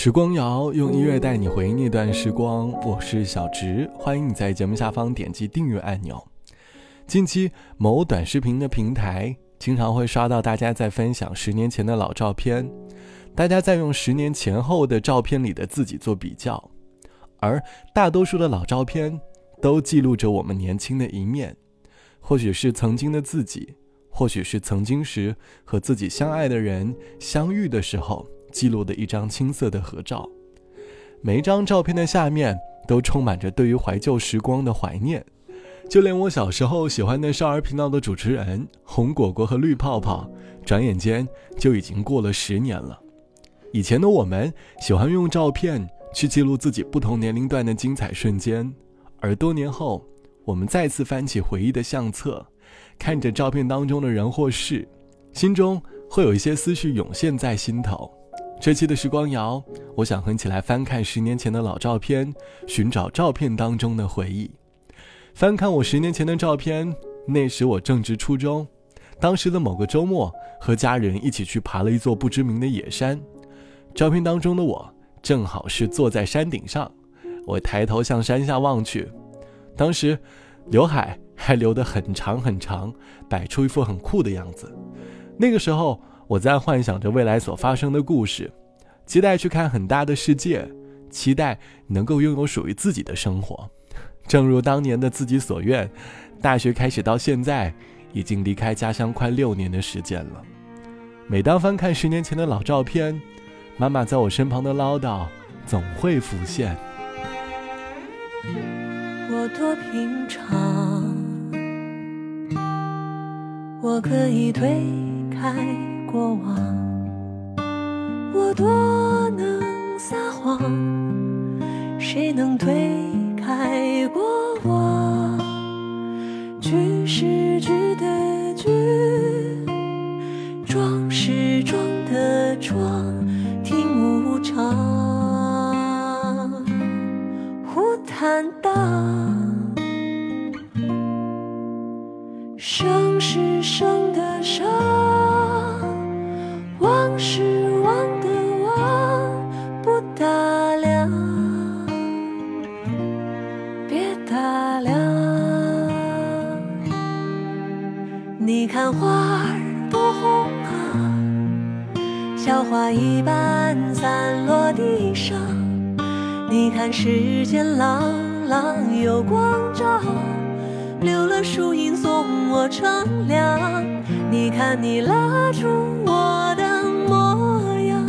时光谣用音乐带你回忆那段时光，我是小植，欢迎你在节目下方点击订阅按钮。近期某短视频的平台经常会刷到大家在分享十年前的老照片，大家在用十年前后的照片里的自己做比较，而大多数的老照片都记录着我们年轻的一面，或许是曾经的自己，或许是曾经时和自己相爱的人相遇的时候。记录的一张青涩的合照，每一张照片的下面都充满着对于怀旧时光的怀念，就连我小时候喜欢的少儿频道的主持人红果果和绿泡泡，转眼间就已经过了十年了。以前的我们喜欢用照片去记录自己不同年龄段的精彩瞬间，而多年后，我们再次翻起回忆的相册，看着照片当中的人或事，心中会有一些思绪涌现在心头。这期的时光谣，我想和你起来翻看十年前的老照片，寻找照片当中的回忆。翻看我十年前的照片，那时我正值初中，当时的某个周末，和家人一起去爬了一座不知名的野山。照片当中的我，正好是坐在山顶上，我抬头向山下望去，当时刘海还留得很长很长，摆出一副很酷的样子。那个时候。我在幻想着未来所发生的故事，期待去看很大的世界，期待能够拥有属于自己的生活。正如当年的自己所愿，大学开始到现在，已经离开家乡快六年的时间了。每当翻看十年前的老照片，妈妈在我身旁的唠叨总会浮现。我多平常，我可以推开。过往，我多能撒谎，谁能推开过往？句是花一般散落地上。你看世间朗朗有光照，留了树荫送我乘凉。你看你拉住我的模样，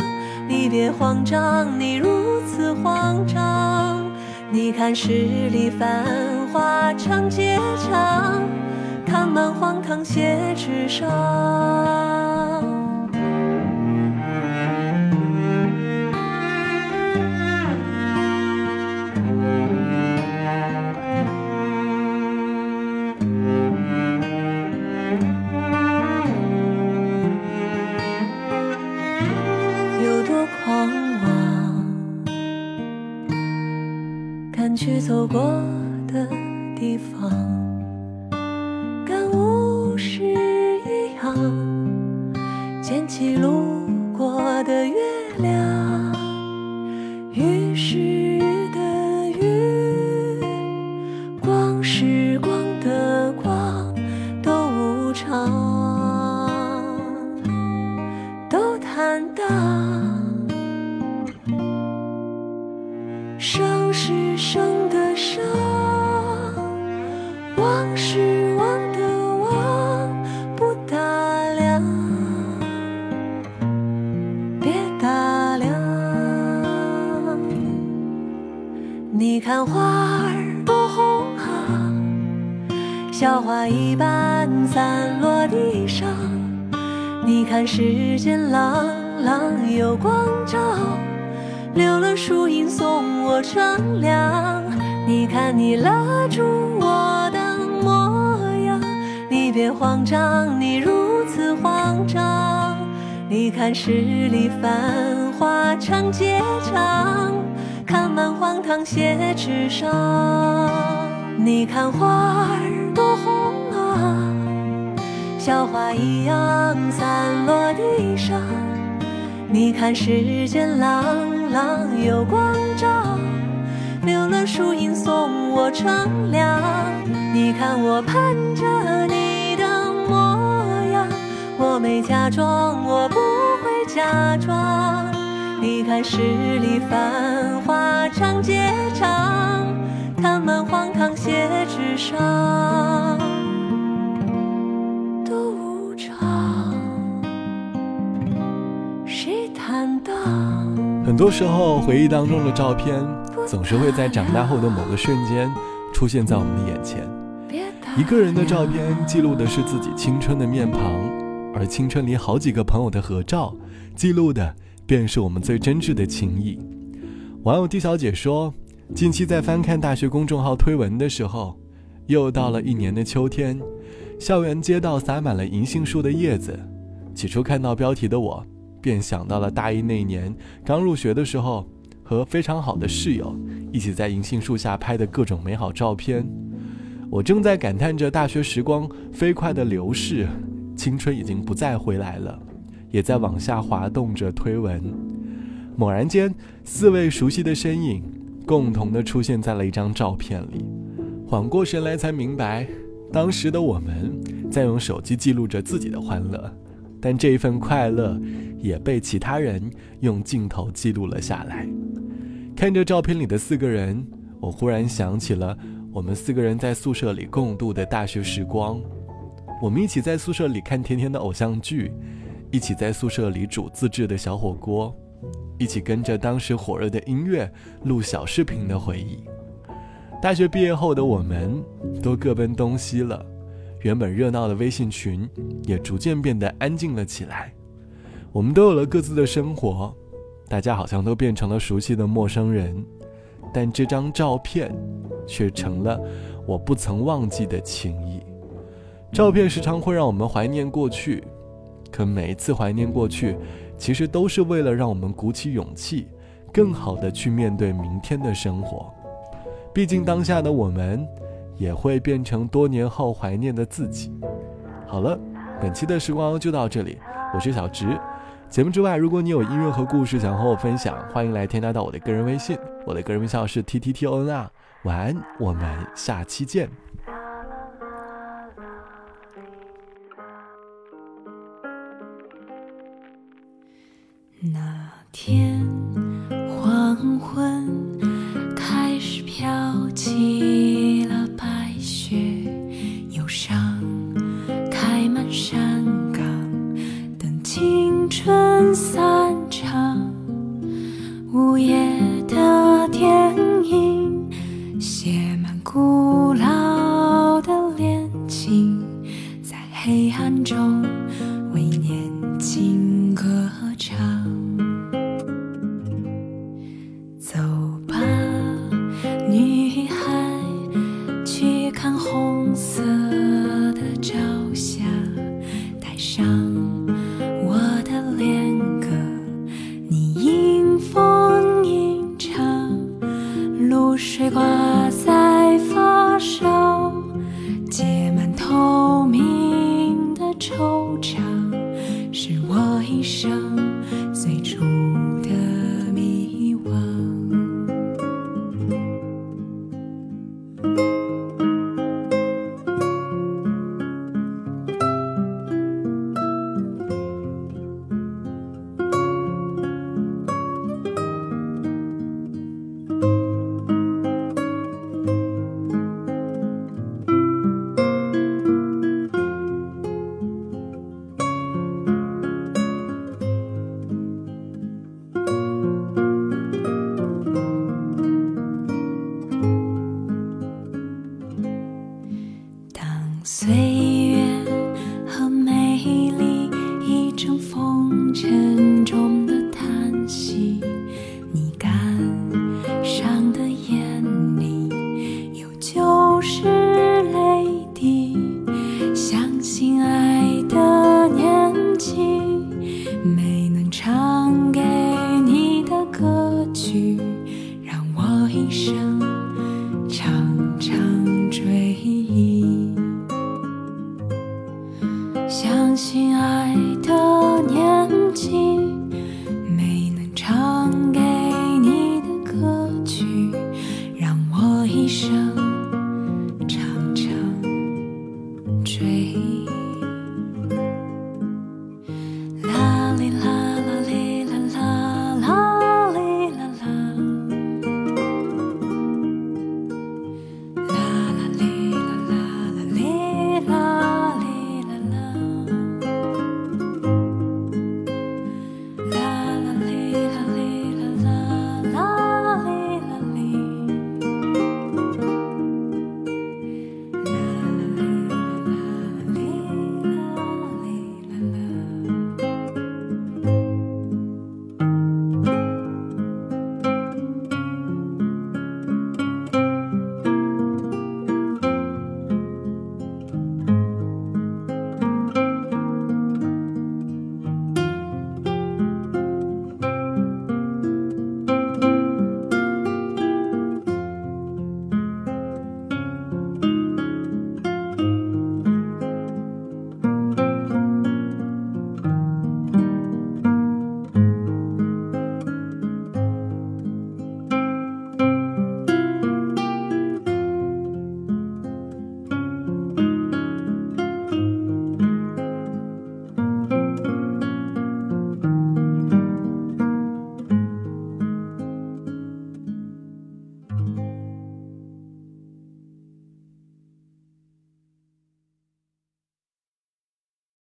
你别慌张，你如此慌张。你看十里繁华长街长。看满荒唐写纸上，地方。跟雾是一样捡起路过的月亮，雨是雨的雨，光是光的光，都无常，都坦荡，小花一般散落地上。你看世间朗朗有光照，留了树荫送我乘凉。你看你拉住我的模样，你别慌张，你如此慌张。你看十里繁华长街长。看满荒唐写纸上，你看花儿多红啊，小花一样散落地上。你看世间朗朗有光照，留了树荫送我乘凉。你看我盼着你的模样，我没假装，我不会假装。你看十里繁华长街长，看满荒唐写纸上。很多时候，回忆当中的照片，总是会在长大后的某个瞬间出现在我们的眼前。一个人的照片记录的是自己青春的面庞，而青春里好几个朋友的合照，记录的便是我们最真挚的情谊。网友 D 小姐说，近期在翻看大学公众号推文的时候，又到了一年的秋天，校园街道洒满了银杏树的叶子。起初看到标题的我。便想到了大一那年刚入学的时候，和非常好的室友一起在银杏树下拍的各种美好照片。我正在感叹着大学时光飞快的流逝，青春已经不再回来了，也在往下滑动着推文。猛然间，四位熟悉的身影共同的出现在了一张照片里。缓过神来，才明白，当时的我们在用手机记录着自己的欢乐。但这一份快乐也被其他人用镜头记录了下来。看着照片里的四个人，我忽然想起了我们四个人在宿舍里共度的大学时光。我们一起在宿舍里看甜甜的偶像剧，一起在宿舍里煮自制的小火锅，一起跟着当时火热的音乐录小视频的回忆。大学毕业后的我们，都各奔东西了。原本热闹的微信群也逐渐变得安静了起来，我们都有了各自的生活，大家好像都变成了熟悉的陌生人，但这张照片却成了我不曾忘记的情谊。照片时常会让我们怀念过去，可每一次怀念过去，其实都是为了让我们鼓起勇气，更好的去面对明天的生活。毕竟当下的我们。也会变成多年后怀念的自己。好了，本期的时光就到这里，我是小直。节目之外，如果你有音乐和故事想和我分享，欢迎来添加到我的个人微信，我的个人微信号是 t t t o n r。晚安，我们下期见。天黄昏开始飘起了白雪忧伤开满山岗等青春散场无言